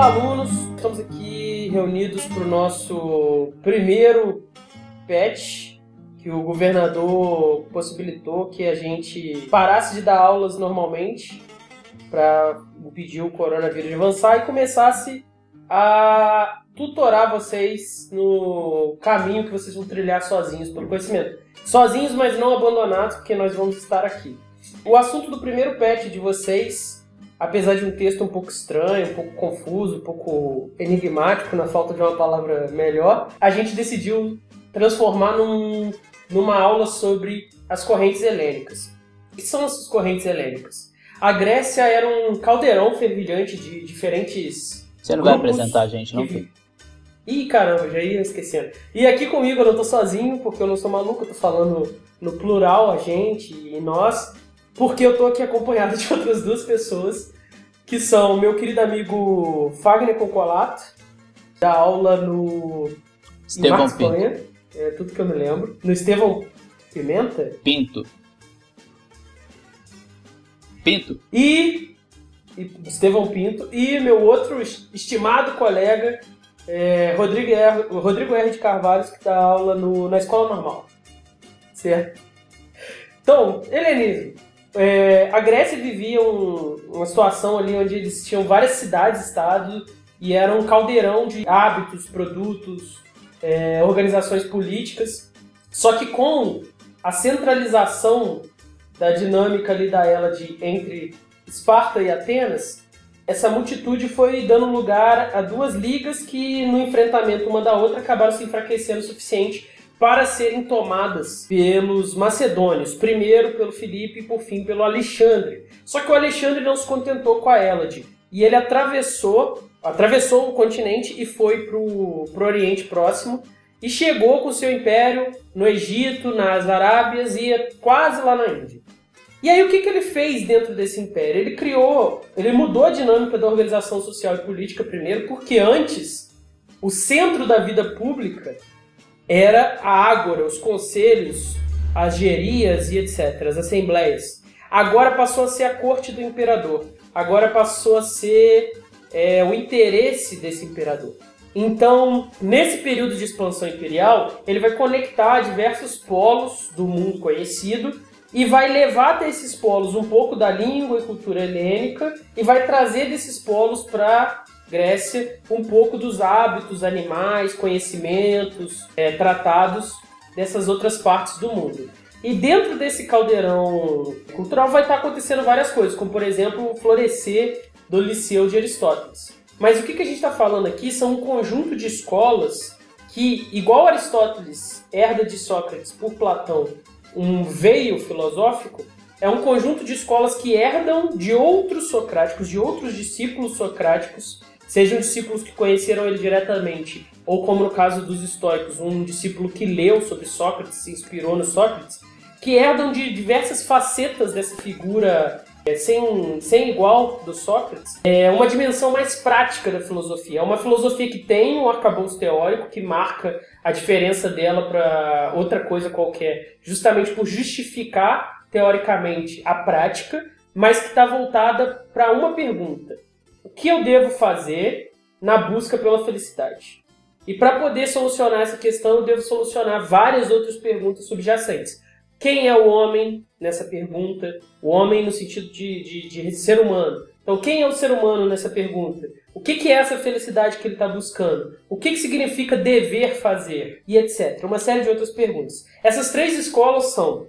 Olá, alunos! Estamos aqui reunidos para o nosso primeiro patch que o governador possibilitou que a gente parasse de dar aulas normalmente para impedir o coronavírus de avançar e começasse a tutorar vocês no caminho que vocês vão trilhar sozinhos pelo conhecimento. Sozinhos, mas não abandonados, porque nós vamos estar aqui. O assunto do primeiro patch de vocês apesar de um texto um pouco estranho, um pouco confuso, um pouco enigmático, na falta de uma palavra melhor, a gente decidiu transformar num, numa aula sobre as correntes helênicas. O que são essas correntes helênicas? A Grécia era um caldeirão fervilhante de diferentes. Você não vai apresentar a gente, não, filho? Ih, caramba, já ia esquecendo. E aqui comigo eu não tô sozinho, porque eu não sou maluco, eu tô falando no plural, a gente e nós porque eu tô aqui acompanhado de outras duas pessoas, que são meu querido amigo Fagner Concolato, da aula no Estevão Pinto. é tudo que eu me lembro. No Estevão Pimenta? Pinto. Pinto. E, e Estevão Pinto. E meu outro estimado colega, é, Rodrigo, R, Rodrigo R. de Carvalho, que dá aula no, na escola normal. Certo? Então, helenismo. É, a Grécia vivia um, uma situação ali onde eles tinham várias cidades-estado e era um caldeirão de hábitos, produtos, é, organizações políticas. Só que com a centralização da dinâmica ali da Hélade entre Esparta e Atenas, essa multitude foi dando lugar a duas ligas que, no enfrentamento uma da outra, acabaram se enfraquecendo o suficiente para serem tomadas pelos macedônios, primeiro pelo Filipe e por fim pelo Alexandre. Só que o Alexandre não se contentou com a Hélade e ele atravessou, atravessou o continente e foi para o Oriente Próximo e chegou com seu império no Egito, nas Arábias e quase lá na Índia. E aí o que, que ele fez dentro desse império? Ele criou, ele mudou a dinâmica da organização social e política primeiro, porque antes o centro da vida pública era a ágora, os conselhos, as gerias e etc., as assembleias. Agora passou a ser a corte do imperador. Agora passou a ser é, o interesse desse imperador. Então, nesse período de expansão imperial, ele vai conectar diversos polos do mundo conhecido e vai levar desses polos um pouco da língua e cultura helênica e vai trazer desses polos para Grécia um pouco dos hábitos animais, conhecimentos, é, tratados dessas outras partes do mundo. E dentro desse caldeirão cultural vai estar acontecendo várias coisas, como por exemplo o florescer do Liceu de Aristóteles. Mas o que, que a gente está falando aqui são um conjunto de escolas que, igual Aristóteles herda de Sócrates por Platão um veio filosófico, é um conjunto de escolas que herdam de outros socráticos, de outros discípulos socráticos, sejam discípulos que conheceram ele diretamente, ou como no caso dos estoicos, um discípulo que leu sobre Sócrates, se inspirou no Sócrates, que herdam de diversas facetas dessa figura é, sem, sem igual do Sócrates, é uma dimensão mais prática da filosofia. É uma filosofia que tem um arcabouço teórico que marca a diferença dela para outra coisa qualquer, justamente por justificar teoricamente a prática, mas que está voltada para uma pergunta: o que eu devo fazer na busca pela felicidade? E para poder solucionar essa questão, eu devo solucionar várias outras perguntas subjacentes. Quem é o homem nessa pergunta? O homem no sentido de, de, de ser humano. Então, quem é o ser humano nessa pergunta? O que, que é essa felicidade que ele está buscando? O que, que significa dever fazer? E etc. Uma série de outras perguntas. Essas três escolas são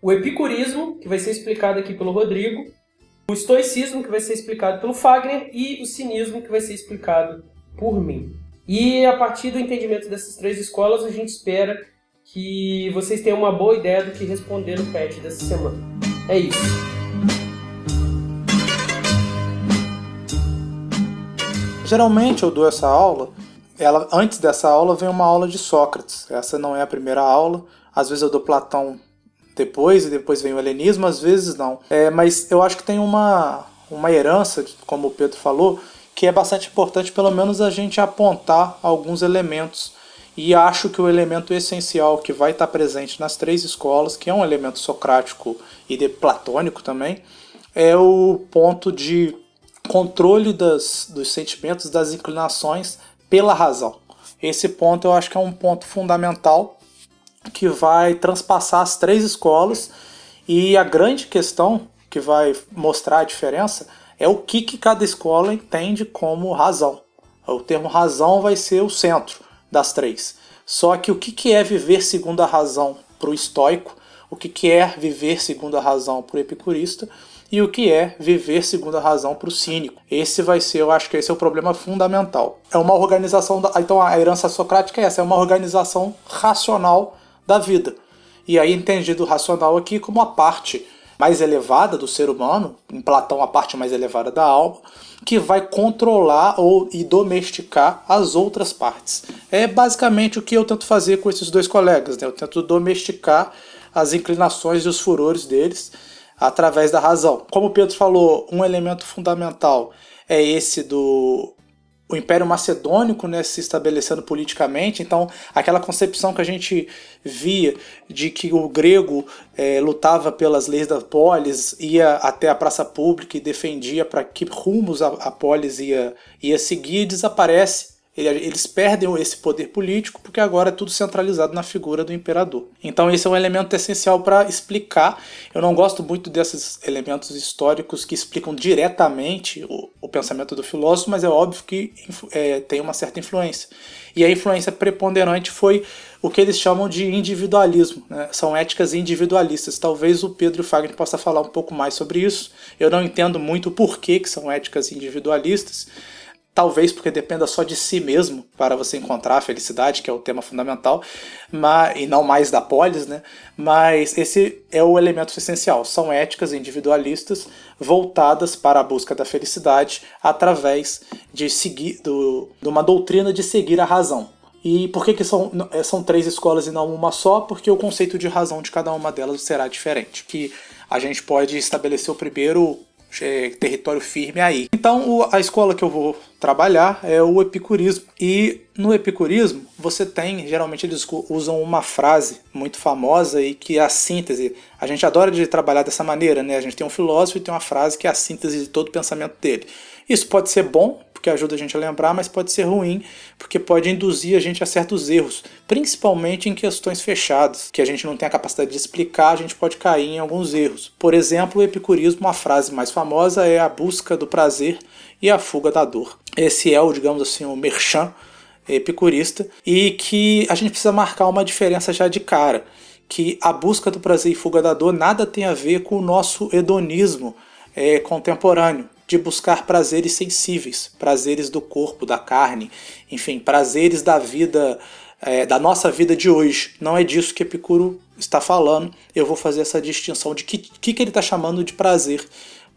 o epicurismo, que vai ser explicado aqui pelo Rodrigo, o estoicismo, que vai ser explicado pelo Fagner, e o cinismo, que vai ser explicado por mim. E a partir do entendimento dessas três escolas, a gente espera que vocês tenham uma boa ideia do que responder no PET dessa semana. É isso. Geralmente eu dou essa aula, ela, antes dessa aula vem uma aula de Sócrates. Essa não é a primeira aula. Às vezes eu dou Platão depois, e depois vem o helenismo, às vezes não. É, mas eu acho que tem uma, uma herança, como o Pedro falou, que é bastante importante, pelo menos a gente apontar alguns elementos. E acho que o elemento essencial que vai estar presente nas três escolas, que é um elemento socrático e de platônico também, é o ponto de controle das, dos sentimentos, das inclinações pela razão. Esse ponto eu acho que é um ponto fundamental que vai transpassar as três escolas e a grande questão que vai mostrar a diferença é o que, que cada escola entende como razão. O termo razão vai ser o centro das três. Só que o que, que é viver segundo a razão para o estoico, o que, que é viver segundo a razão para o epicurista e o que é viver segundo a razão para o cínico. Esse vai ser, eu acho que esse é o problema fundamental. É uma organização, da, então a herança socrática é essa, é uma organização racional da vida. E aí entendido racional aqui como a parte mais elevada do ser humano, em Platão a parte mais elevada da alma, que vai controlar ou e domesticar as outras partes. É basicamente o que eu tento fazer com esses dois colegas, né? Eu tento domesticar as inclinações e os furores deles através da razão. Como o Pedro falou, um elemento fundamental é esse do o Império Macedônico né, se estabelecendo politicamente, então aquela concepção que a gente via de que o grego é, lutava pelas leis da polis, ia até a praça pública e defendia para que rumos a, a polis ia, ia seguir, desaparece eles perdem esse poder político porque agora é tudo centralizado na figura do imperador. Então esse é um elemento essencial para explicar. Eu não gosto muito desses elementos históricos que explicam diretamente o, o pensamento do filósofo, mas é óbvio que é, tem uma certa influência. E a influência preponderante foi o que eles chamam de individualismo. Né? São éticas individualistas. Talvez o Pedro Fagner possa falar um pouco mais sobre isso. Eu não entendo muito o porquê que são éticas individualistas talvez porque dependa só de si mesmo para você encontrar a felicidade, que é o tema fundamental, mas, e não mais da polis, né? Mas esse é o elemento essencial. São éticas individualistas voltadas para a busca da felicidade através de seguir do, de uma doutrina de seguir a razão. E por que, que são, é, são três escolas e não uma só? Porque o conceito de razão de cada uma delas será diferente. Que a gente pode estabelecer o primeiro é, território firme aí. Então, a escola que eu vou trabalhar é o epicurismo. E no epicurismo, você tem, geralmente eles usam uma frase muito famosa e que é a síntese. A gente adora de trabalhar dessa maneira, né? A gente tem um filósofo e tem uma frase que é a síntese de todo o pensamento dele. Isso pode ser bom, porque ajuda a gente a lembrar, mas pode ser ruim, porque pode induzir a gente a certos erros, principalmente em questões fechadas, que a gente não tem a capacidade de explicar, a gente pode cair em alguns erros. Por exemplo, o epicurismo, a frase mais famosa é a busca do prazer e a fuga da dor. Esse é o, digamos assim, o merchan epicurista, e que a gente precisa marcar uma diferença já de cara, que a busca do prazer e fuga da dor nada tem a ver com o nosso hedonismo é, contemporâneo de buscar prazeres sensíveis, prazeres do corpo, da carne, enfim, prazeres da vida, é, da nossa vida de hoje. Não é disso que Epicuro está falando. Eu vou fazer essa distinção de que, que, que ele está chamando de prazer,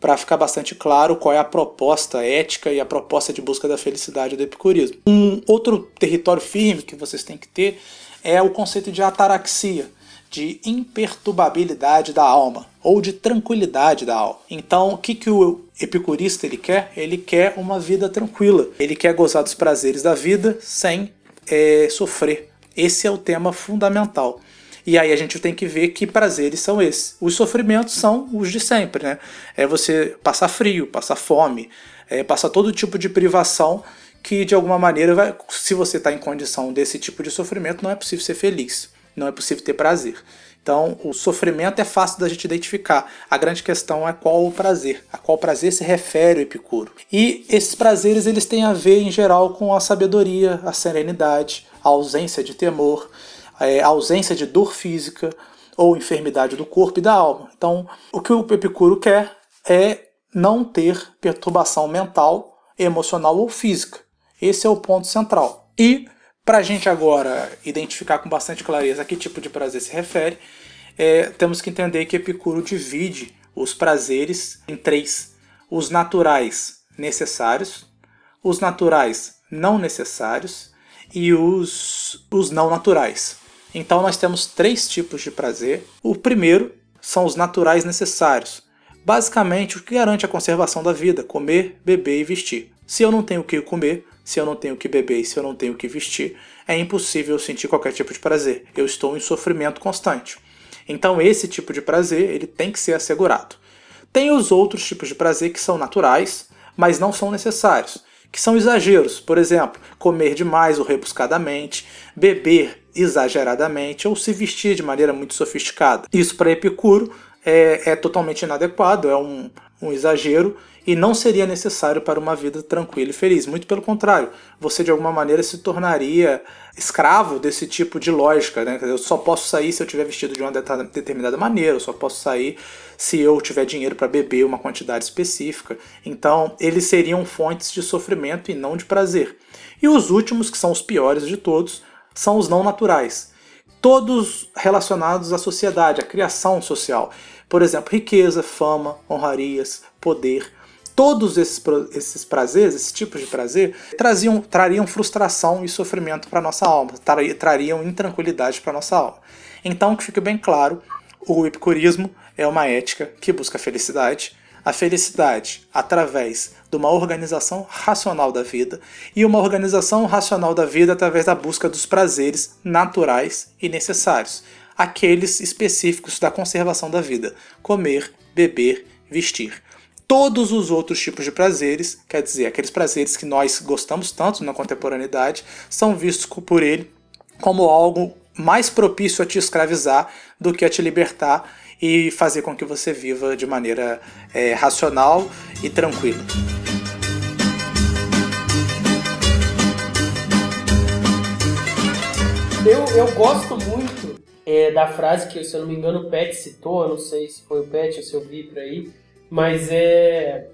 para ficar bastante claro qual é a proposta ética e a proposta de busca da felicidade do epicurismo. Um outro território firme que vocês têm que ter é o conceito de ataraxia de imperturbabilidade da alma ou de tranquilidade da alma. Então, o que, que o epicurista ele quer? Ele quer uma vida tranquila. Ele quer gozar dos prazeres da vida sem é, sofrer. Esse é o tema fundamental. E aí a gente tem que ver que prazeres são esses. Os sofrimentos são os de sempre, né? É você passar frio, passar fome, é passar todo tipo de privação que de alguma maneira vai, se você está em condição desse tipo de sofrimento, não é possível ser feliz não é possível ter prazer. Então, o sofrimento é fácil da gente identificar. A grande questão é qual o prazer, a qual prazer se refere o Epicuro. E esses prazeres eles têm a ver, em geral, com a sabedoria, a serenidade, a ausência de temor, é, ausência de dor física ou enfermidade do corpo e da alma. Então, o que o Epicuro quer é não ter perturbação mental, emocional ou física. Esse é o ponto central. E para a gente agora identificar com bastante clareza a que tipo de prazer se refere, é, temos que entender que Epicuro divide os prazeres em três: os naturais necessários, os naturais não necessários e os, os não naturais. Então nós temos três tipos de prazer. O primeiro são os naturais necessários, basicamente o que garante a conservação da vida: comer, beber e vestir. Se eu não tenho o que comer, se eu não tenho o que beber e se eu não tenho o que vestir, é impossível sentir qualquer tipo de prazer. Eu estou em sofrimento constante. Então esse tipo de prazer ele tem que ser assegurado. Tem os outros tipos de prazer que são naturais, mas não são necessários. Que são exageros, por exemplo, comer demais ou rebuscadamente, beber exageradamente ou se vestir de maneira muito sofisticada. Isso para Epicuro é, é totalmente inadequado, é um, um exagero e não seria necessário para uma vida tranquila e feliz. Muito pelo contrário, você de alguma maneira se tornaria escravo desse tipo de lógica. Né? Eu só posso sair se eu estiver vestido de uma determinada maneira, eu só posso sair se eu tiver dinheiro para beber uma quantidade específica. Então, eles seriam fontes de sofrimento e não de prazer. E os últimos, que são os piores de todos, são os não naturais. Todos relacionados à sociedade, à criação social. Por exemplo, riqueza, fama, honrarias, poder. Todos esses, esses prazeres, esses tipos de prazer, traziam, trariam frustração e sofrimento para nossa alma, trariam intranquilidade para nossa alma. Então, que fique bem claro, o epicurismo é uma ética que busca felicidade, a felicidade através de uma organização racional da vida e uma organização racional da vida através da busca dos prazeres naturais e necessários, aqueles específicos da conservação da vida: comer, beber, vestir. Todos os outros tipos de prazeres, quer dizer, aqueles prazeres que nós gostamos tanto na contemporaneidade, são vistos por ele como algo mais propício a te escravizar do que a te libertar e fazer com que você viva de maneira é, racional e tranquila. Eu, eu gosto muito é, da frase que, se eu não me engano, o Pet citou, não sei se foi o Pet ou se eu vi por aí, mas é.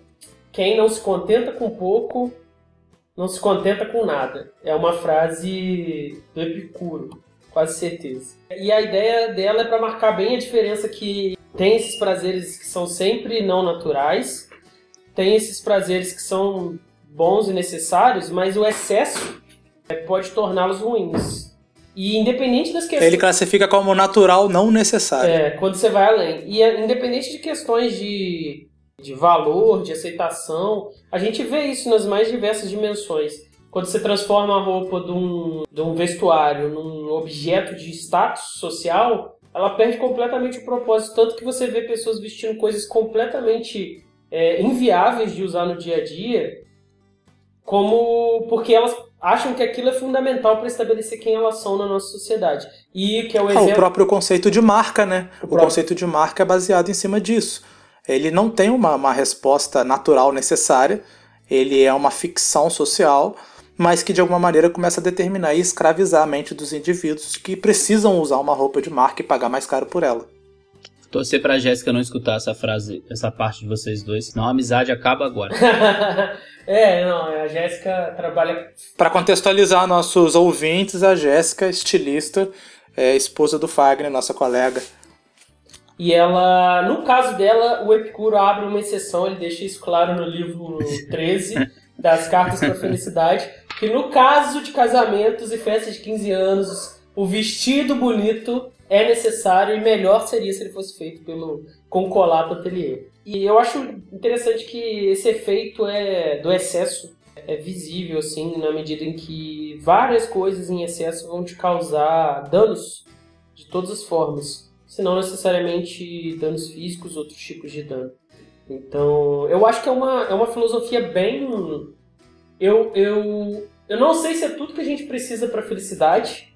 Quem não se contenta com pouco, não se contenta com nada. É uma frase do Epicuro quase certeza. E a ideia dela é para marcar bem a diferença que tem esses prazeres que são sempre não naturais, tem esses prazeres que são bons e necessários, mas o excesso pode torná-los ruins. E independente das questões. Ele classifica como natural não necessário. É, quando você vai além. E é, independente de questões de, de valor, de aceitação, a gente vê isso nas mais diversas dimensões quando você transforma a roupa de um, de um vestuário num objeto de status social, ela perde completamente o propósito. Tanto que você vê pessoas vestindo coisas completamente é, inviáveis de usar no dia a dia, como porque elas acham que aquilo é fundamental para estabelecer quem elas são na nossa sociedade. E que é o, exemplo... ah, o próprio conceito de marca, né? O, o próprio... conceito de marca é baseado em cima disso. Ele não tem uma, uma resposta natural necessária, ele é uma ficção social mas que de alguma maneira começa a determinar e escravizar a mente dos indivíduos que precisam usar uma roupa de marca e pagar mais caro por ela. Torcer pra Jéssica não escutar essa frase, essa parte de vocês dois, senão a amizade acaba agora. é, não, a Jéssica trabalha. Para contextualizar nossos ouvintes, a Jéssica, estilista, é esposa do Fagner, nossa colega. E ela, no caso dela, o Epicuro abre uma exceção, ele deixa isso claro no livro 13 das Cartas para a Felicidade que no caso de casamentos e festas de 15 anos, o vestido bonito é necessário e melhor seria se ele fosse feito pelo Concolato Atelier. E eu acho interessante que esse efeito é do excesso é visível assim na medida em que várias coisas em excesso vão te causar danos de todas as formas, se não necessariamente danos físicos, outros tipos de dano. Então, eu acho que é uma, é uma filosofia bem eu, eu, eu não sei se é tudo que a gente precisa para felicidade,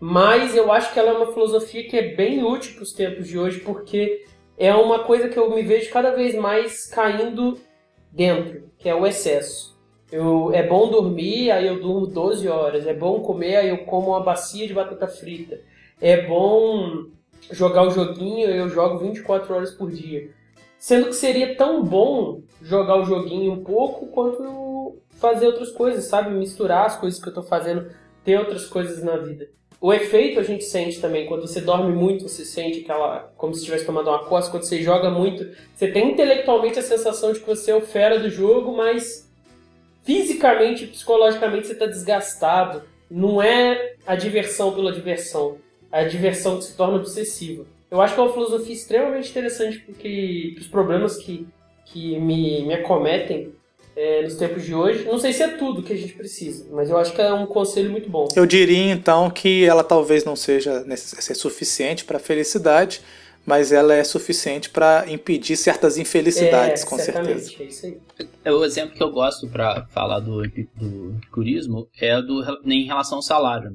mas eu acho que ela é uma filosofia que é bem útil para os tempos de hoje, porque é uma coisa que eu me vejo cada vez mais caindo dentro, que é o excesso. Eu, é bom dormir, aí eu durmo 12 horas. É bom comer, aí eu como uma bacia de batata frita. É bom jogar o joguinho, eu jogo 24 horas por dia. Sendo que seria tão bom jogar o joguinho um pouco quanto fazer outras coisas, sabe? Misturar as coisas que eu tô fazendo, ter outras coisas na vida. O efeito a gente sente também, quando você dorme muito, você sente aquela. como se tivesse tomado uma coça, quando você joga muito, você tem intelectualmente a sensação de que você é o fera do jogo, mas fisicamente psicologicamente você está desgastado. Não é a diversão pela diversão, é a diversão que se torna obsessiva. Eu acho que é uma filosofia extremamente interessante porque os problemas que, que me, me acometem é, nos tempos de hoje. Não sei se é tudo que a gente precisa, mas eu acho que é um conselho muito bom. Eu diria então que ela talvez não seja suficiente para a felicidade, mas ela é suficiente para impedir certas infelicidades, é, com certamente, certeza. É isso aí. É, O exemplo que eu gosto para falar do, do epicurismo é do, em relação ao salário.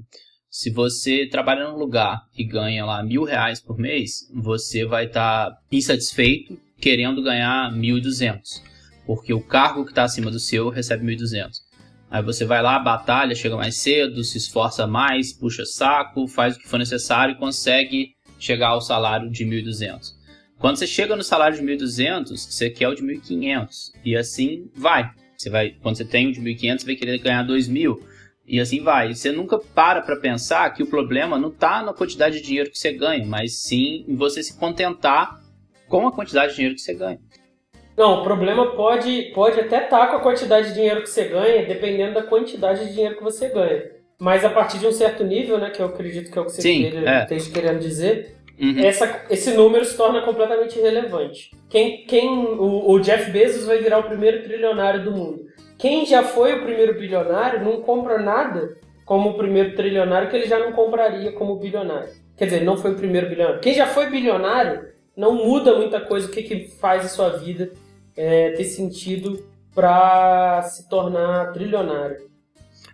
Se você trabalha num lugar e ganha lá mil reais por mês, você vai estar insatisfeito querendo ganhar mil e duzentos, porque o cargo que está acima do seu recebe mil e duzentos. Aí você vai lá, batalha, chega mais cedo, se esforça mais, puxa saco, faz o que for necessário e consegue chegar ao salário de 1.200. Quando você chega no salário de 1.200, você quer o de 1.500. E assim vai. Você vai. Quando você tem o de 1.500, você vai querer ganhar 2.000. E assim vai. E Você nunca para para pensar que o problema não está na quantidade de dinheiro que você ganha, mas sim em você se contentar com a quantidade de dinheiro que você ganha. Não, o problema pode, pode até estar com a quantidade de dinheiro que você ganha, dependendo da quantidade de dinheiro que você ganha. Mas a partir de um certo nível, né, que eu acredito que é o que você Sim, queira- é. esteja querendo dizer, Uhum. essa, esse número se torna completamente irrelevante. Quem, quem o, o Jeff Bezos vai virar o primeiro trilionário do mundo. Quem já foi o primeiro bilionário não compra nada como o primeiro trilionário que ele já não compraria como bilionário. Quer dizer, não foi o primeiro bilionário. Quem já foi bilionário não muda muita coisa o que, que faz a sua vida é, ter sentido para se tornar trilionário.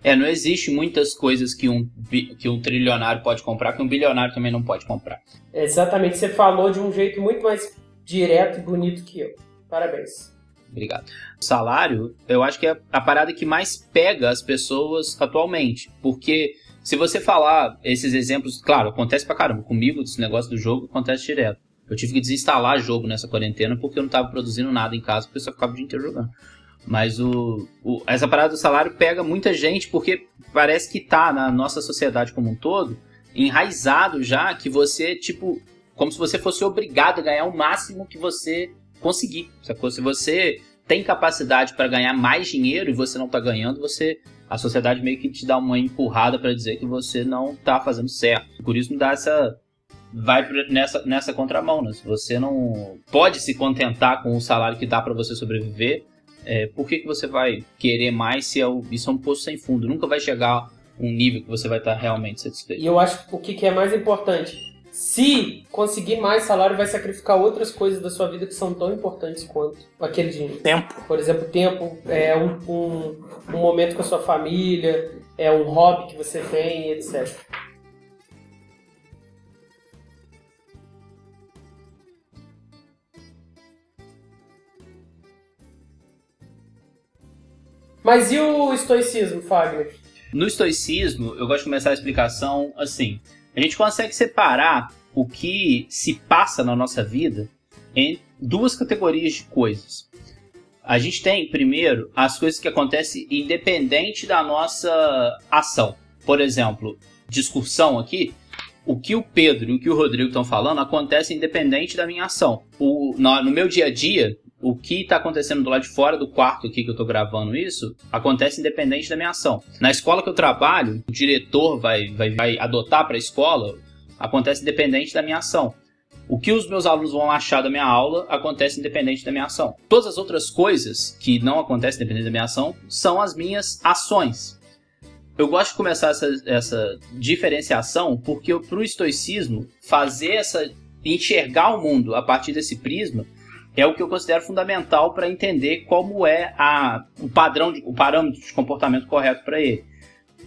É, não existe muitas coisas que um, que um trilionário pode comprar que um bilionário também não pode comprar. Exatamente, você falou de um jeito muito mais direto e bonito que eu. Parabéns. Obrigado. O salário, eu acho que é a parada que mais pega as pessoas atualmente. Porque se você falar esses exemplos, claro, acontece pra caramba. Comigo, esse negócio do jogo acontece direto. Eu tive que desinstalar jogo nessa quarentena porque eu não tava produzindo nada em casa, porque eu só ficava o dia inteiro jogando. Mas o, o- essa parada do salário pega muita gente porque parece que tá na nossa sociedade como um todo enraizado já que você, tipo, como se você fosse obrigado a ganhar o máximo que você conseguir. Sacou? Se você tem capacidade para ganhar mais dinheiro e você não tá ganhando, você a sociedade meio que te dá uma empurrada para dizer que você não tá fazendo certo. Por isso me dá essa vai nessa nessa contramão, né? Se você não pode se contentar com o salário que dá para você sobreviver, é, por que, que você vai querer mais se é o, isso é um poço sem fundo? Nunca vai chegar a um nível que você vai estar realmente satisfeito. E eu acho que o que que é mais importante, se conseguir mais salário, vai sacrificar outras coisas da sua vida que são tão importantes quanto aquele dinheiro. Tempo. Por exemplo, tempo, é um, um, um momento com a sua família, é um hobby que você tem, etc. Mas e o estoicismo, Fagner? No estoicismo, eu gosto de começar a explicação assim. A gente consegue separar o que se passa na nossa vida em duas categorias de coisas. A gente tem, primeiro, as coisas que acontecem independente da nossa ação. Por exemplo, discussão aqui, o que o Pedro e o que o Rodrigo estão falando acontece independente da minha ação. O, no, no meu dia a dia, o que está acontecendo do lado de fora do quarto aqui que eu estou gravando isso, acontece independente da minha ação. Na escola que eu trabalho, o diretor vai, vai, vai adotar para a escola, acontece independente da minha ação. O que os meus alunos vão achar da minha aula acontece independente da minha ação. Todas as outras coisas que não acontecem independente da minha ação são as minhas ações. Eu gosto de começar essa, essa diferenciação porque para o estoicismo fazer essa enxergar o mundo a partir desse prisma é o que eu considero fundamental para entender como é a, o padrão, de, o parâmetro de comportamento correto para ele.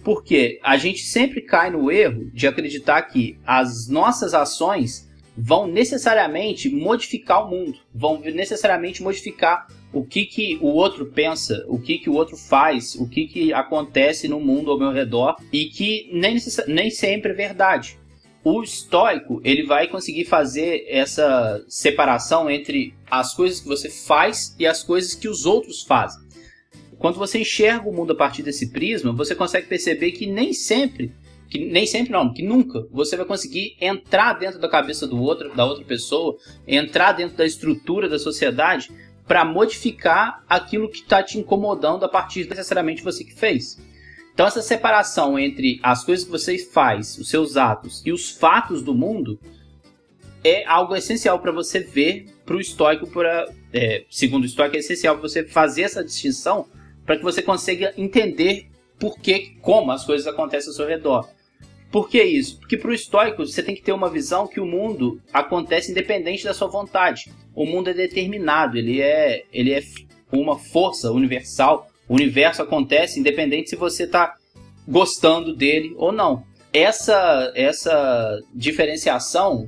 Porque a gente sempre cai no erro de acreditar que as nossas ações vão necessariamente modificar o mundo, vão necessariamente modificar o que, que o outro pensa, o que, que o outro faz, o que, que acontece no mundo ao meu redor e que nem, nem sempre é verdade. O estoico ele vai conseguir fazer essa separação entre as coisas que você faz e as coisas que os outros fazem. Quando você enxerga o mundo a partir desse prisma, você consegue perceber que nem sempre que nem sempre não, que nunca você vai conseguir entrar dentro da cabeça do outro, da outra pessoa, entrar dentro da estrutura da sociedade para modificar aquilo que está te incomodando a partir necessariamente você que fez. Então essa separação entre as coisas que você faz, os seus atos e os fatos do mundo é algo essencial para você ver para o estoico, pra, é, segundo o estoico, é essencial você fazer essa distinção para que você consiga entender por que, como as coisas acontecem ao seu redor. Por que isso? Porque para o estoico você tem que ter uma visão que o mundo acontece independente da sua vontade. O mundo é determinado, ele é, ele é uma força universal. O universo acontece independente se você está gostando dele ou não. Essa, essa diferenciação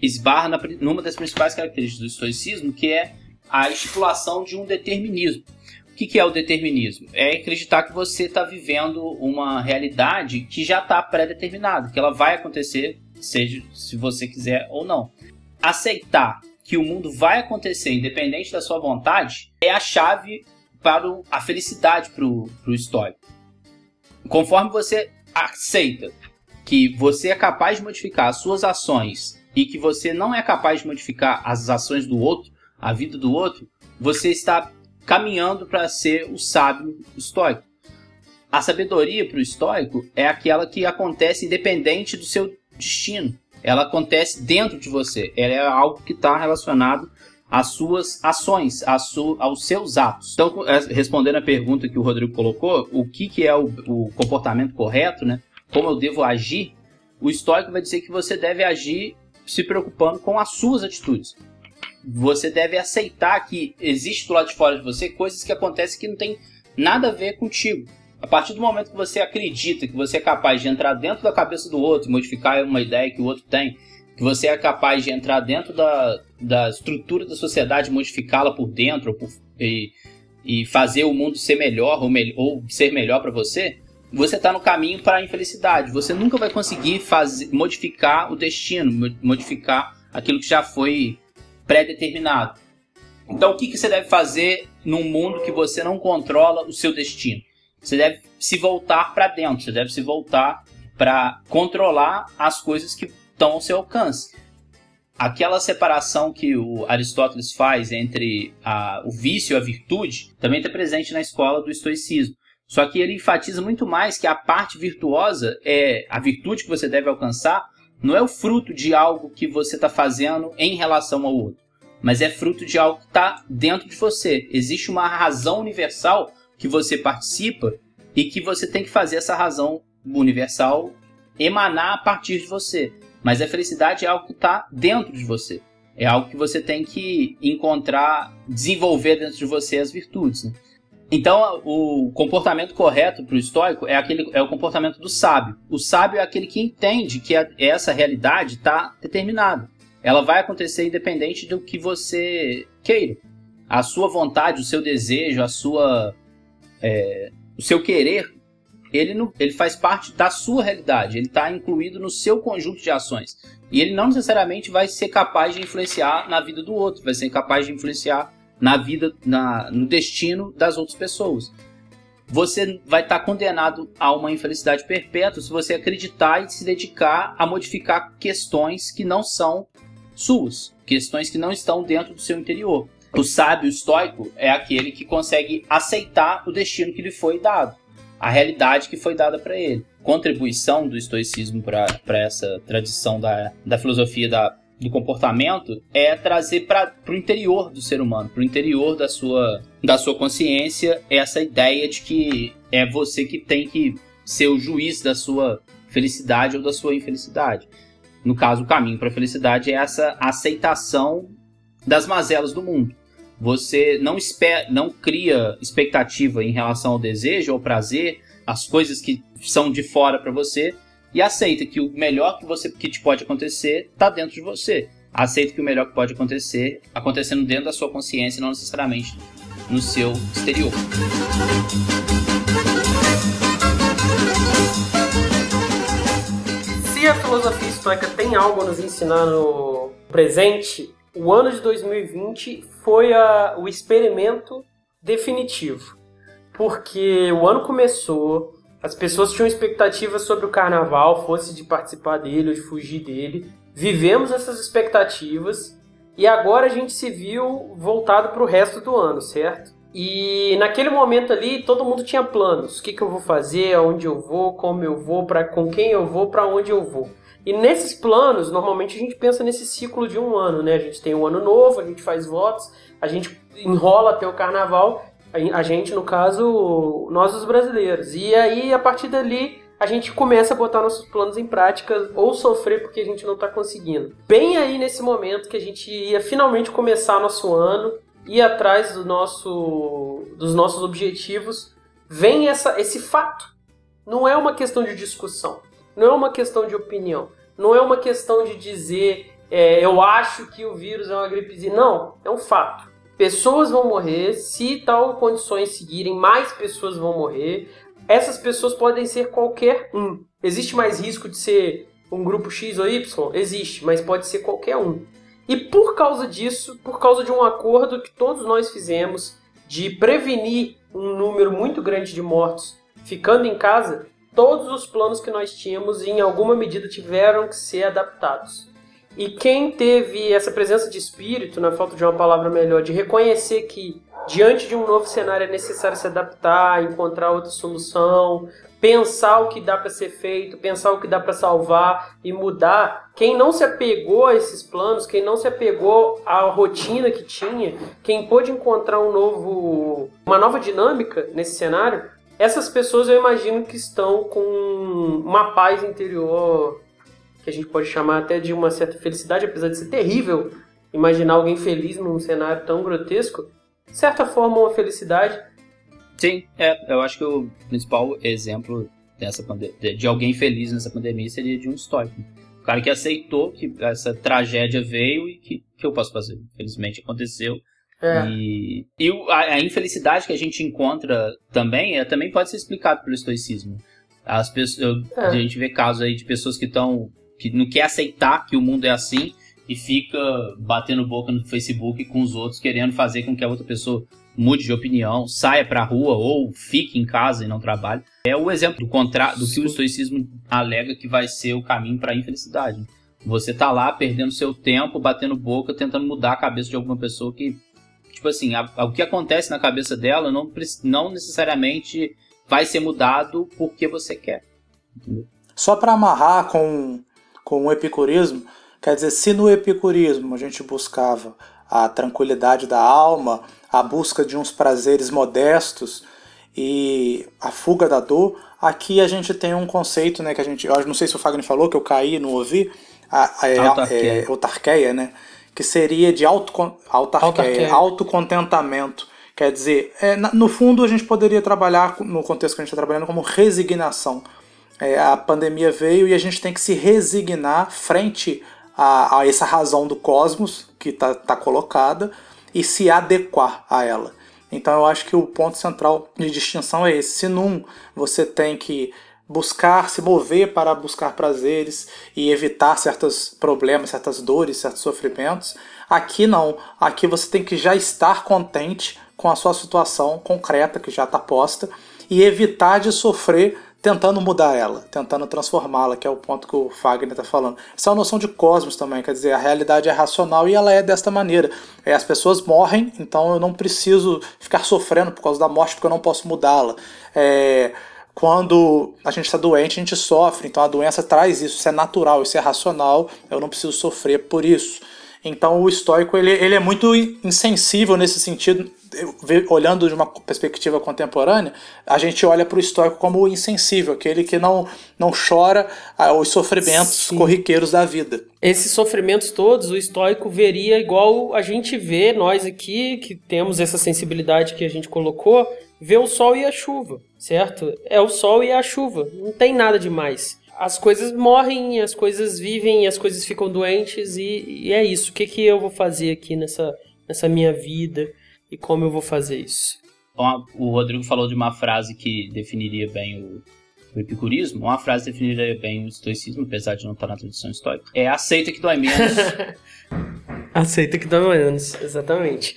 esbarra na, numa das principais características do estoicismo, que é a estipulação de um determinismo. O que, que é o determinismo? É acreditar que você está vivendo uma realidade que já está pré-determinada, que ela vai acontecer, seja se você quiser ou não. Aceitar que o mundo vai acontecer independente da sua vontade é a chave para a felicidade para o estoico. Conforme você aceita que você é capaz de modificar as suas ações e que você não é capaz de modificar as ações do outro, a vida do outro, você está caminhando para ser o sábio estoico. A sabedoria para o estoico é aquela que acontece independente do seu destino. Ela acontece dentro de você. Ela é algo que está relacionado às suas ações, su aos seus atos. Então, é, respondendo a pergunta que o Rodrigo colocou, o que, que é o, o comportamento correto, né? Como eu devo agir? O estoico vai dizer que você deve agir se preocupando com as suas atitudes. Você deve aceitar que existe do lado de fora de você coisas que acontecem que não tem nada a ver contigo. A partir do momento que você acredita que você é capaz de entrar dentro da cabeça do outro, modificar uma ideia que o outro tem, que você é capaz de entrar dentro da, da estrutura da sociedade, modificá-la por dentro por, e, e fazer o mundo ser melhor ou, me, ou ser melhor para você, você está no caminho para a infelicidade. Você nunca vai conseguir fazer, modificar o destino, modificar aquilo que já foi pré-determinado. Então, o que, que você deve fazer num mundo que você não controla o seu destino? Você deve se voltar para dentro, você deve se voltar para controlar as coisas que estão ao seu alcance. Aquela separação que o Aristóteles faz entre a, o vício e a virtude também está presente na escola do estoicismo. Só que ele enfatiza muito mais que a parte virtuosa é a virtude que você deve alcançar, não é o fruto de algo que você está fazendo em relação ao outro, mas é fruto de algo que está dentro de você. Existe uma razão universal que você participa e que você tem que fazer essa razão universal emanar a partir de você. Mas a felicidade é algo que está dentro de você. É algo que você tem que encontrar, desenvolver dentro de você as virtudes. Né? Então, o comportamento correto para o estoico é, aquele, é o comportamento do sábio. O sábio é aquele que entende que a, essa realidade está determinada. Ela vai acontecer independente do que você queira. A sua vontade, o seu desejo, a sua, é, o seu querer, ele, não, ele faz parte da sua realidade. Ele está incluído no seu conjunto de ações. E ele não necessariamente vai ser capaz de influenciar na vida do outro, vai ser capaz de influenciar na vida, na, no destino das outras pessoas. Você vai estar condenado a uma infelicidade perpétua se você acreditar e se dedicar a modificar questões que não são suas, questões que não estão dentro do seu interior. O sábio estoico é aquele que consegue aceitar o destino que lhe foi dado, a realidade que foi dada para ele. Contribuição do estoicismo para essa tradição da, da filosofia da do comportamento é trazer para o interior do ser humano, para o interior da sua, da sua consciência, essa ideia de que é você que tem que ser o juiz da sua felicidade ou da sua infelicidade. No caso, o caminho para a felicidade é essa aceitação das mazelas do mundo. Você não, espera, não cria expectativa em relação ao desejo, ao prazer, as coisas que são de fora para você, e aceita que o melhor que você que te pode acontecer está dentro de você. Aceita que o melhor que pode acontecer acontecendo dentro da sua consciência, não necessariamente no seu exterior. Se a filosofia estoica tem algo a nos ensinar no presente, o ano de 2020 foi a, o experimento definitivo. Porque o ano começou, as pessoas tinham expectativas sobre o carnaval, fosse de participar dele ou de fugir dele. Vivemos essas expectativas e agora a gente se viu voltado para o resto do ano, certo? E naquele momento ali todo mundo tinha planos. O que, que eu vou fazer, aonde eu vou, como eu vou, para com quem eu vou, para onde eu vou. E nesses planos, normalmente a gente pensa nesse ciclo de um ano, né? A gente tem um ano novo, a gente faz votos, a gente enrola até o carnaval a gente, no caso, nós os brasileiros. E aí, a partir dali, a gente começa a botar nossos planos em prática ou sofrer porque a gente não está conseguindo. Bem aí nesse momento que a gente ia finalmente começar nosso ano, ir atrás do nosso, dos nossos objetivos, vem essa, esse fato. Não é uma questão de discussão, não é uma questão de opinião, não é uma questão de dizer é, eu acho que o vírus é uma gripezinha. Não, é um fato. Pessoas vão morrer, se tal condições seguirem, mais pessoas vão morrer. Essas pessoas podem ser qualquer um. Existe mais risco de ser um grupo X ou Y? Existe, mas pode ser qualquer um. E por causa disso, por causa de um acordo que todos nós fizemos de prevenir um número muito grande de mortos ficando em casa, todos os planos que nós tínhamos em alguma medida tiveram que ser adaptados. E quem teve essa presença de espírito, na falta de uma palavra melhor, de reconhecer que diante de um novo cenário é necessário se adaptar, encontrar outra solução, pensar o que dá para ser feito, pensar o que dá para salvar e mudar. Quem não se apegou a esses planos, quem não se apegou à rotina que tinha, quem pôde encontrar um novo, uma nova dinâmica nesse cenário, essas pessoas eu imagino que estão com uma paz interior que a gente pode chamar até de uma certa felicidade, apesar de ser terrível imaginar alguém feliz num cenário tão grotesco, de certa forma uma felicidade. Sim, é, eu acho que o principal exemplo dessa de alguém feliz nessa pandemia seria de um estoico. O cara que aceitou que essa tragédia veio e que, que eu posso fazer. Infelizmente aconteceu. É. E, e a, a, infelicidade que a gente encontra também é, também pode ser explicado pelo estoicismo. As pessoas, é. A gente vê casos aí de pessoas que estão que não quer aceitar que o mundo é assim e fica batendo boca no Facebook com os outros, querendo fazer com que a outra pessoa mude de opinião, saia pra rua ou fique em casa e não trabalhe. É o exemplo do contrário do que o estoicismo alega que vai ser o caminho para a infelicidade. Você tá lá perdendo seu tempo, batendo boca, tentando mudar a cabeça de alguma pessoa que, tipo assim, a, a, o que acontece na cabeça dela não, não necessariamente vai ser mudado porque você quer. Entendeu? Só para amarrar com com o epicurismo, quer dizer, se no epicurismo a gente buscava a tranquilidade da alma, a busca de uns prazeres modestos e a fuga da dor, aqui a gente tem um conceito, né, que a gente, eu não sei se o Fagner falou, que eu caí, não ouvi, a, a, é, é, autarqueia, né, que seria de auto, autarqueia. autocontentamento. Quer dizer, é, no fundo a gente poderia trabalhar, no contexto que a gente está trabalhando, como resignação é, a pandemia veio e a gente tem que se resignar frente a, a essa razão do cosmos que está tá colocada e se adequar a ela. Então eu acho que o ponto central de distinção é esse. Se num você tem que buscar, se mover para buscar prazeres e evitar certos problemas, certas dores, certos sofrimentos, aqui não. Aqui você tem que já estar contente com a sua situação concreta que já está posta e evitar de sofrer tentando mudar ela, tentando transformá-la, que é o ponto que o Fagner está falando. Essa é uma noção de cosmos também, quer dizer, a realidade é racional e ela é desta maneira. É, as pessoas morrem, então eu não preciso ficar sofrendo por causa da morte porque eu não posso mudá-la. É, quando a gente está doente, a gente sofre, então a doença traz isso, isso é natural, isso é racional, eu não preciso sofrer por isso. Então o estoico ele, ele é muito insensível nesse sentido, olhando de uma perspectiva contemporânea, a gente olha para o estoico como insensível, aquele que não, não chora ah, os sofrimentos Sim. corriqueiros da vida. Esses sofrimentos todos, o estoico veria igual a gente vê, nós aqui, que temos essa sensibilidade que a gente colocou, vê o sol e a chuva, certo? É o sol e a chuva, não tem nada demais as coisas morrem, as coisas vivem, as coisas ficam doentes e, e, é isso. O que, que eu vou fazer aqui nessa, nessa minha vida e como eu vou fazer isso? O Rodrigo falou de uma frase que definiria bem o, o epicurismo. Uma frase definiria bem o estoicismo, apesar de não estar na tradição histórica. É aceita que dói menos. aceita que dói menos, exatamente.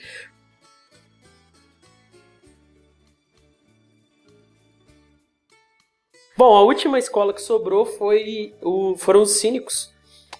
Bom, a última escola que sobrou foi o, foram os cínicos.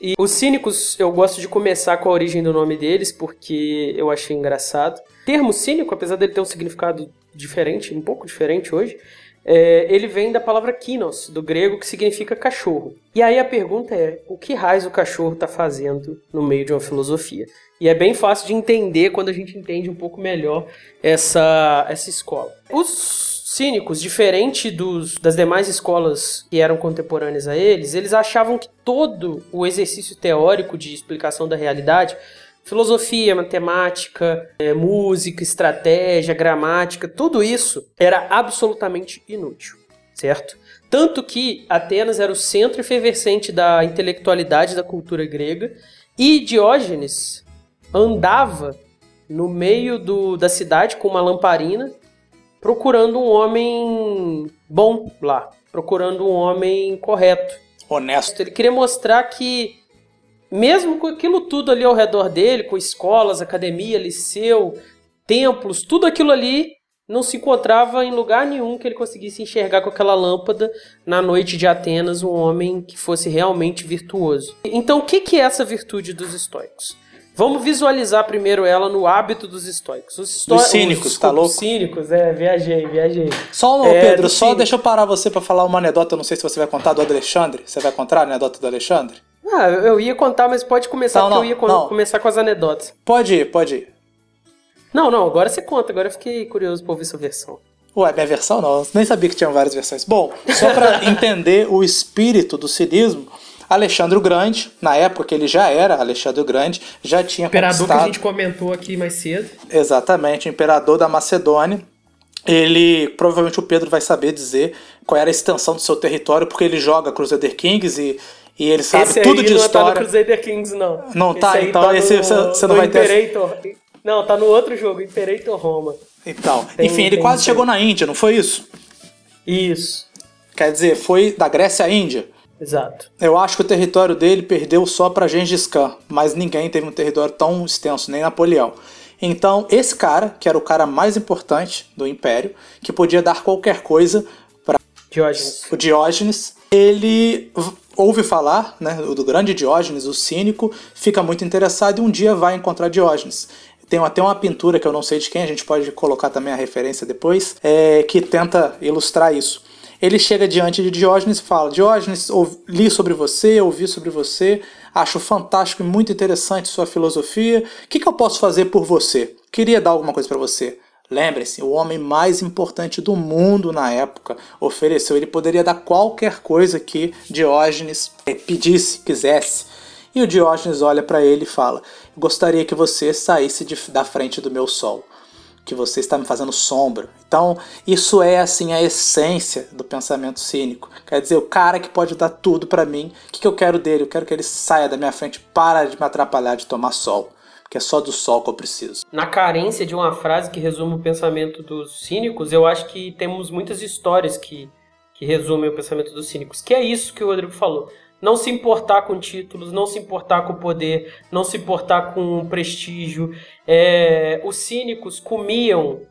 E os cínicos, eu gosto de começar com a origem do nome deles, porque eu achei engraçado. O termo cínico, apesar dele ter um significado diferente, um pouco diferente hoje, é, ele vem da palavra kinos, do grego, que significa cachorro. E aí a pergunta é: o que raios o cachorro está fazendo no meio de uma filosofia? E é bem fácil de entender quando a gente entende um pouco melhor essa, essa escola. Os cínicos, diferente dos, das demais escolas que eram contemporâneas a eles, eles achavam que todo o exercício teórico de explicação da realidade, filosofia, matemática, é, música, estratégia, gramática, tudo isso era absolutamente inútil, certo? Tanto que Atenas era o centro efervescente da intelectualidade da cultura grega e Diógenes andava no meio do, da cidade com uma lamparina procurando um homem bom lá, procurando um homem correto. Honesto. Ele queria mostrar que, mesmo com aquilo tudo ali ao redor dele, com escolas, academia, liceu, templos, tudo aquilo ali não se encontrava em lugar nenhum que ele conseguisse enxergar com aquela lâmpada na noite de Atenas um homem que fosse realmente virtuoso. Então, o que, que é essa virtude dos estoicos? Vamos visualizar primeiro ela no hábito dos estoicos. Os, esto... Dos cínicos, os, tá louco? cínicos, é, viajei, viajei. Só, é, Pedro, só cínico. deixa eu parar você para falar uma anedota, não sei se você vai contar do Alexandre. Você vai contar a anedota do Alexandre? Ah, eu ia contar, mas pode começar, não, porque não, eu ia não. começar com as anedotas. Pode ir, pode ir. Não, não, agora você conta, agora eu fiquei curioso pra ouvir sua versão. Ué, minha versão não, eu nem sabia que tinha várias versões. Bom, só para entender o espírito do cinismo, Alexandre o Grande, na época que ele já era Alexandre o Grande, já tinha imperador que a gente comentou aqui mais cedo. Exatamente, imperador da Macedônia. Ele, provavelmente o Pedro vai saber dizer qual era a extensão do seu território, porque ele joga Crusader Kings e, e ele sabe esse tudo de não história. Não tá no Crusader Kings, não. Não tá, esse então tá esse no, você, não vai Imperator. ter. Não, tá no outro jogo, Imperator Roma. Então, tem, enfim, ele quase chegou na Índia, não foi isso? Isso. Quer dizer, foi da Grécia à Índia. Exato. Eu acho que o território dele perdeu só para Gengis Khan, mas ninguém teve um território tão extenso, nem Napoleão. Então, esse cara, que era o cara mais importante do império, que podia dar qualquer coisa para Diógenes. o Diógenes, ele ouve falar né, do grande Diógenes, o cínico, fica muito interessado e um dia vai encontrar Diógenes. Tem até uma pintura que eu não sei de quem, a gente pode colocar também a referência depois, é, que tenta ilustrar isso ele chega diante de Diógenes e fala: Diógenes, li sobre você, ouvi sobre você, acho fantástico e muito interessante sua filosofia. O que, que eu posso fazer por você? Queria dar alguma coisa para você. Lembre-se, o homem mais importante do mundo na época ofereceu. Ele poderia dar qualquer coisa que Diógenes pedisse, quisesse. E o Diógenes olha para ele e fala: Gostaria que você saísse de, da frente do meu sol que você está me fazendo sombra. Então, isso é assim a essência do pensamento cínico. Quer dizer, o cara que pode dar tudo para mim, o que, que eu quero dele? Eu quero que ele saia da minha frente, para de me atrapalhar de tomar sol. Porque é só do sol que eu preciso. Na carência de uma frase que resume o pensamento dos cínicos, eu acho que temos muitas histórias que, que resumem o pensamento dos cínicos. Que é isso que o Rodrigo falou não se importar com títulos, não se importar com poder, não se importar com prestígio. É, os cínicos comiam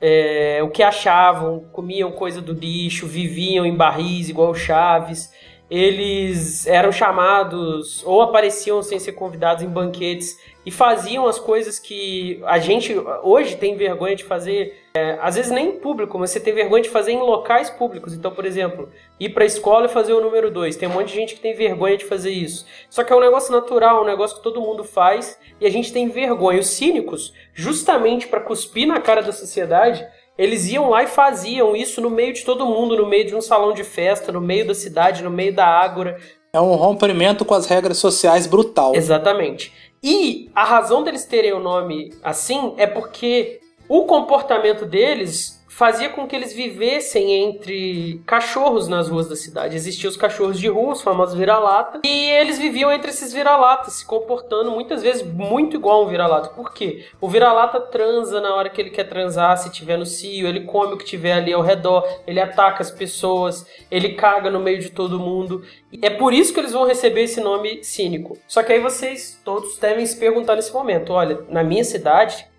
é, o que achavam, comiam coisa do lixo, viviam em barris igual Chaves. Eles eram chamados ou apareciam sem ser convidados em banquetes e faziam as coisas que a gente hoje tem vergonha de fazer, é, às vezes nem em público, mas você tem vergonha de fazer em locais públicos. Então, por exemplo, ir para a escola e fazer o número 2. Tem um monte de gente que tem vergonha de fazer isso. Só que é um negócio natural, um negócio que todo mundo faz e a gente tem vergonha. Os cínicos, justamente para cuspir na cara da sociedade, eles iam lá e faziam isso no meio de todo mundo, no meio de um salão de festa, no meio da cidade, no meio da ágora. É um rompimento com as regras sociais brutal. Exatamente. E a razão deles terem o nome assim é porque o comportamento deles fazia com que eles vivessem entre cachorros nas ruas da cidade. Existiam os cachorros de rua, os famosos vira-lata, e eles viviam entre esses vira-latas, se comportando muitas vezes muito igual um vira-lata. Por quê? O vira-lata transa na hora que ele quer transar, se tiver no cio, ele come o que tiver ali ao redor, ele ataca as pessoas, ele caga no meio de todo mundo. É por isso que eles vão receber esse nome cínico. Só que aí vocês todos devem se perguntar nesse momento: olha, na minha cidade,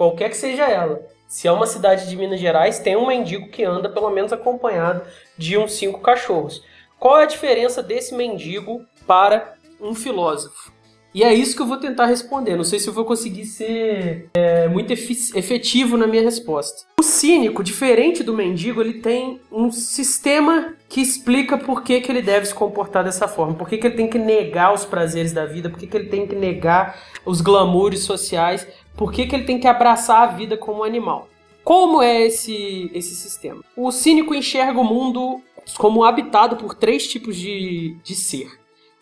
qualquer que seja ela, se é uma cidade de Minas Gerais, tem um mendigo que anda pelo menos acompanhado de uns cinco cachorros. Qual é a diferença desse mendigo para um filósofo? E é isso que eu vou tentar responder. Não sei se eu vou conseguir ser é, muito efetivo na minha resposta. O cínico, diferente do mendigo, ele tem um sistema que explica por que, que ele deve se comportar dessa forma. Por que, que ele tem que negar os prazeres da vida, por que, que ele tem que negar os glamoures sociais por que, que ele tem que abraçar a vida como animal. Como é esse, esse sistema? O cínico enxerga o mundo como habitado por três tipos de, de ser: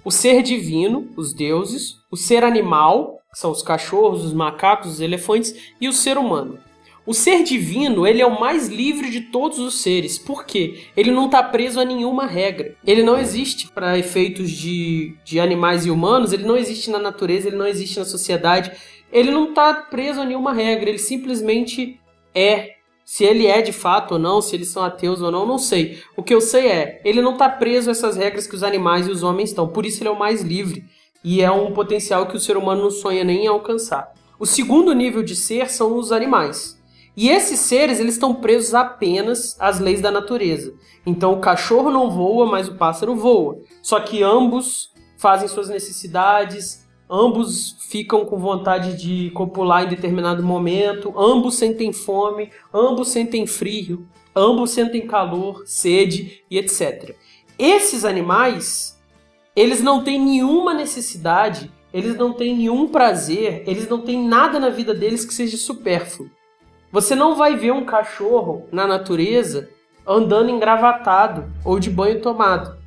o ser divino, os deuses, o ser animal, que são os cachorros, os macacos, os elefantes, e o ser humano. O ser divino, ele é o mais livre de todos os seres. Por quê? Ele não está preso a nenhuma regra. Ele não existe para efeitos de, de animais e humanos, ele não existe na natureza, ele não existe na sociedade. Ele não está preso a nenhuma regra, ele simplesmente é. Se ele é de fato ou não, se eles são ateus ou não, não sei. O que eu sei é, ele não está preso a essas regras que os animais e os homens estão. Por isso ele é o mais livre. E é um potencial que o ser humano não sonha nem em alcançar. O segundo nível de ser são os animais. E esses seres, eles estão presos apenas às leis da natureza. Então o cachorro não voa, mas o pássaro voa. Só que ambos fazem suas necessidades, ambos ficam com vontade de copular em determinado momento, ambos sentem fome, ambos sentem frio, ambos sentem calor, sede e etc. Esses animais, eles não têm nenhuma necessidade, eles não têm nenhum prazer, eles não têm nada na vida deles que seja supérfluo. Você não vai ver um cachorro na natureza andando engravatado ou de banho tomado,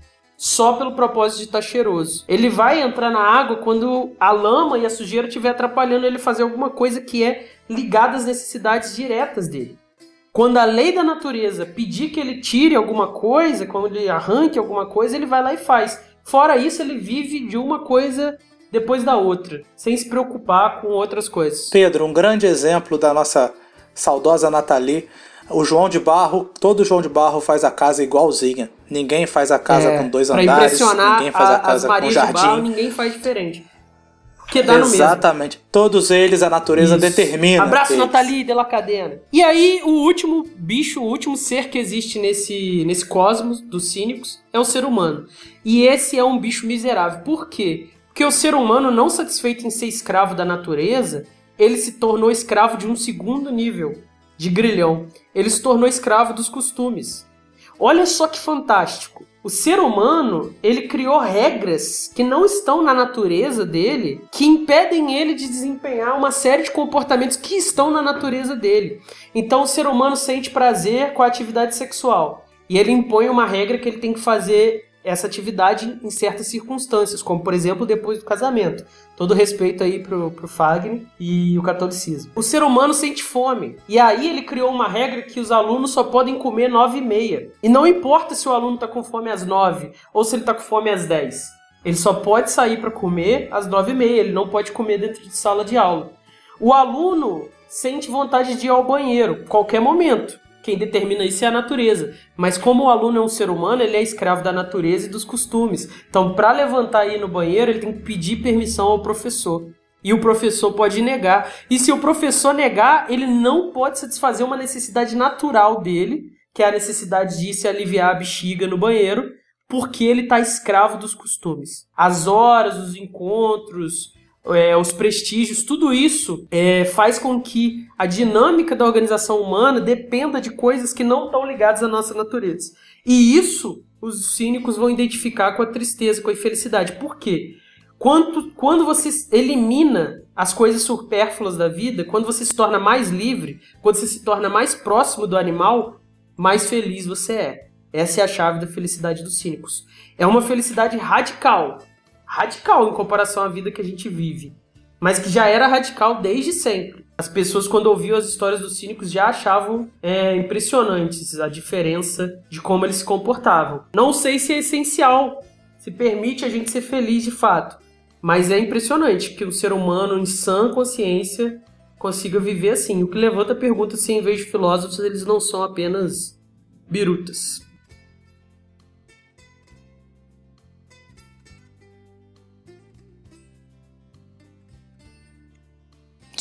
só pelo propósito de estar tá cheiroso. Ele vai entrar na água quando a lama e a sujeira estiver atrapalhando ele fazer alguma coisa que é ligada às necessidades diretas dele. Quando a lei da natureza pedir que ele tire alguma coisa, quando ele arranque alguma coisa, ele vai lá e faz. Fora isso, ele vive de uma coisa depois da outra, sem se preocupar com outras coisas. Pedro, um grande exemplo da nossa saudosa Nathalie. O João de Barro, todo João de Barro faz a casa igualzinha. Ninguém faz a casa é, com dois andares, ninguém faz a, a casa com jardim. Barro, ninguém faz diferente. Porque dá Exatamente. no mesmo. Todos eles a natureza Isso. determina. Abraço, eles. Nathalie de la Cadena. E aí, o último bicho, o último ser que existe nesse, nesse cosmos dos cínicos é o ser humano. E esse é um bicho miserável. Por quê? Porque o ser humano, não satisfeito em ser escravo da natureza, ele se tornou escravo de um segundo nível de grilhão. Ele se tornou escravo dos costumes. Olha só que fantástico. O ser humano, ele criou regras que não estão na natureza dele, que impedem ele de desempenhar uma série de comportamentos que estão na natureza dele. Então o ser humano sente prazer com a atividade sexual. E ele impõe uma regra que ele tem que fazer essa atividade em certas circunstâncias, como por exemplo depois do casamento. Todo respeito aí pro, pro Fagner e o catolicismo. O ser humano sente fome. E aí ele criou uma regra que os alunos só podem comer nove e meia. E não importa se o aluno está com fome às nove ou se ele está com fome às dez. Ele só pode sair para comer às nove e meia. Ele não pode comer dentro de sala de aula. O aluno sente vontade de ir ao banheiro qualquer momento. Quem determina isso é a natureza. Mas como o aluno é um ser humano, ele é escravo da natureza e dos costumes. Então, para levantar e ir no banheiro, ele tem que pedir permissão ao professor. E o professor pode negar. E se o professor negar, ele não pode satisfazer uma necessidade natural dele, que é a necessidade de se aliviar a bexiga no banheiro, porque ele está escravo dos costumes. As horas, os encontros, é, os prestígios, tudo isso é, faz com que a dinâmica da organização humana dependa de coisas que não estão ligadas à nossa natureza. E isso os cínicos vão identificar com a tristeza, com a infelicidade. Por quê? Quando, você elimina as coisas supérfluas da vida, quando você se torna mais livre, quando você se torna mais próximo do animal, mais feliz você é. Essa é a chave da felicidade dos cínicos. É uma felicidade radical, radical em comparação à vida que a gente vive, mas que já era radical desde sempre. As pessoas, quando ouviam as histórias dos cínicos, já achavam é, impressionantes a diferença de como eles se comportavam. Não sei se é essencial, se permite a gente ser feliz de fato, mas é impressionante que um ser humano em sã consciência consiga viver assim. O que levanta a pergunta se, em vez de filósofos, eles não são apenas birutas.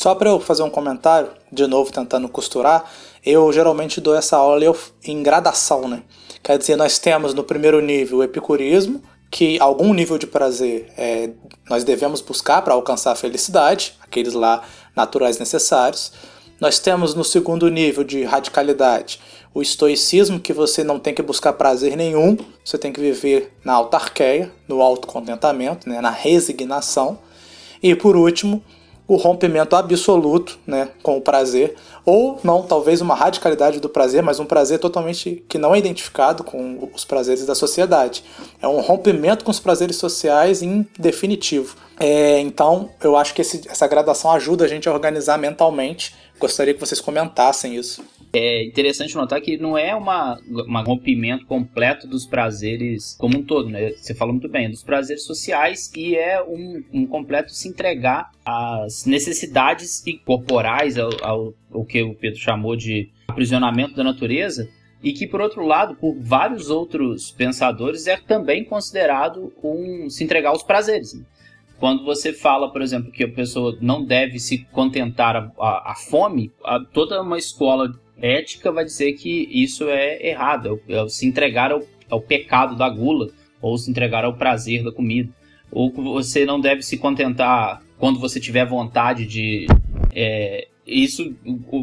Só para eu fazer um comentário, de novo tentando costurar, eu geralmente dou essa aula em gradação, né? Quer dizer, nós temos no primeiro nível o epicurismo, que algum nível de prazer é, nós devemos buscar para alcançar a felicidade, aqueles lá naturais necessários. Nós temos no segundo nível de radicalidade o estoicismo, que você não tem que buscar prazer nenhum, você tem que viver na autarqueia, no autocontentamento, né, na resignação. E por último, o rompimento absoluto né, com o prazer, ou não, talvez uma radicalidade do prazer, mas um prazer totalmente que não é identificado com os prazeres da sociedade. É um rompimento com os prazeres sociais em definitivo. É, então, eu acho que esse, essa gradação ajuda a gente a organizar mentalmente. Gostaria que vocês comentassem isso. É interessante notar que não é uma, um rompimento completo dos prazeres como um todo, né? Você falou muito bem, dos prazeres sociais e é um, um completo se entregar às necessidades corporais, ao, ao, ao que o Pedro chamou de aprisionamento da natureza, e que, por outro lado, por vários outros pensadores, é também considerado um se entregar aos prazeres. Né? Quando você fala, por exemplo, que a pessoa não deve se contentar a fome, a, toda uma escola ética vai dizer que isso é errado, é, é se entregar ao, ao pecado da gula, ou se entregar ao prazer da comida. Ou você não deve se contentar quando você tiver vontade de é, isso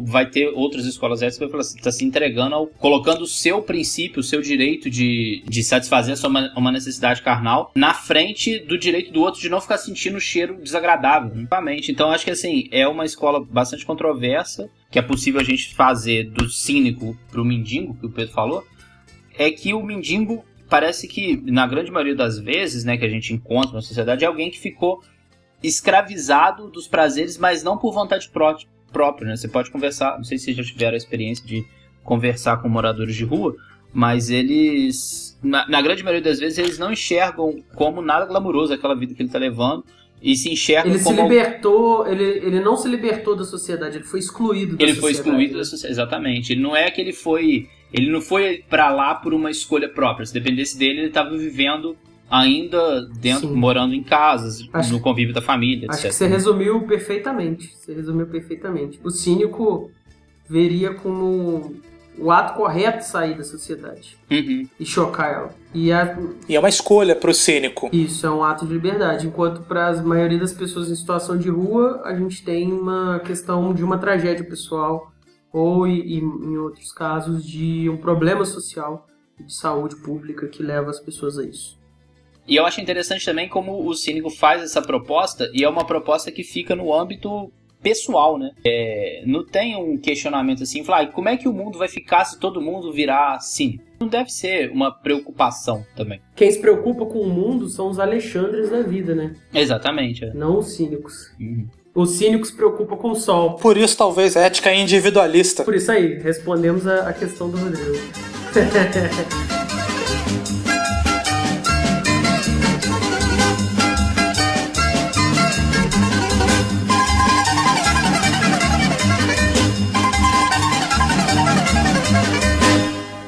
vai ter outras escolas éticas que vai falar assim, está se entregando ao, colocando o seu princípio, o seu direito de, de satisfazer sua uma necessidade carnal na frente do direito do outro de não ficar sentindo o cheiro desagradável, novamente. Então acho que assim, é uma escola bastante controversa, que é possível a gente fazer do cínico pro mendigo, que o Pedro falou, é que o mendigo parece que, na grande maioria das vezes, né, que a gente encontra na sociedade, é alguém que ficou escravizado dos prazeres, mas não por vontade própria próprio, né? Você pode conversar, não sei se já tiveram a experiência de conversar com moradores de rua, mas eles, na, na grande maioria das vezes, eles não enxergam como nada glamuroso aquela vida que ele está levando e se enxerga ele como... se libertou ele, ele não se libertou da sociedade ele foi excluído da ele sociedade. foi excluído da sociedade exatamente ele não é que ele foi ele não foi para lá por uma escolha própria se dependesse dele ele estava vivendo ainda dentro, Sim. morando em casas, acho, no convívio da família, acho etc. que você resumiu perfeitamente. Você resumiu perfeitamente. O cínico veria como o ato correto de sair da sociedade uhum. e chocar ela. E, a... e é uma escolha para o cínico. Isso, é um ato de liberdade. Enquanto para a maioria das pessoas em situação de rua, a gente tem uma questão de uma tragédia pessoal ou, e, e em outros casos, de um problema social de saúde pública que leva as pessoas a isso. E eu acho interessante também como o Cínico faz essa proposta, e é uma proposta que fica no âmbito pessoal, né? É, não tem um questionamento assim, falar, ah, como é que o mundo vai ficar se todo mundo virar cínico? Não deve ser uma preocupação também. Quem se preocupa com o mundo são os Alexandres da vida, né? Exatamente. É. Não os cínicos. Uhum. Os cínicos se preocupam com o sol. Por isso, talvez, ética individualista. Por isso aí, respondemos a, a questão do Rodrigo.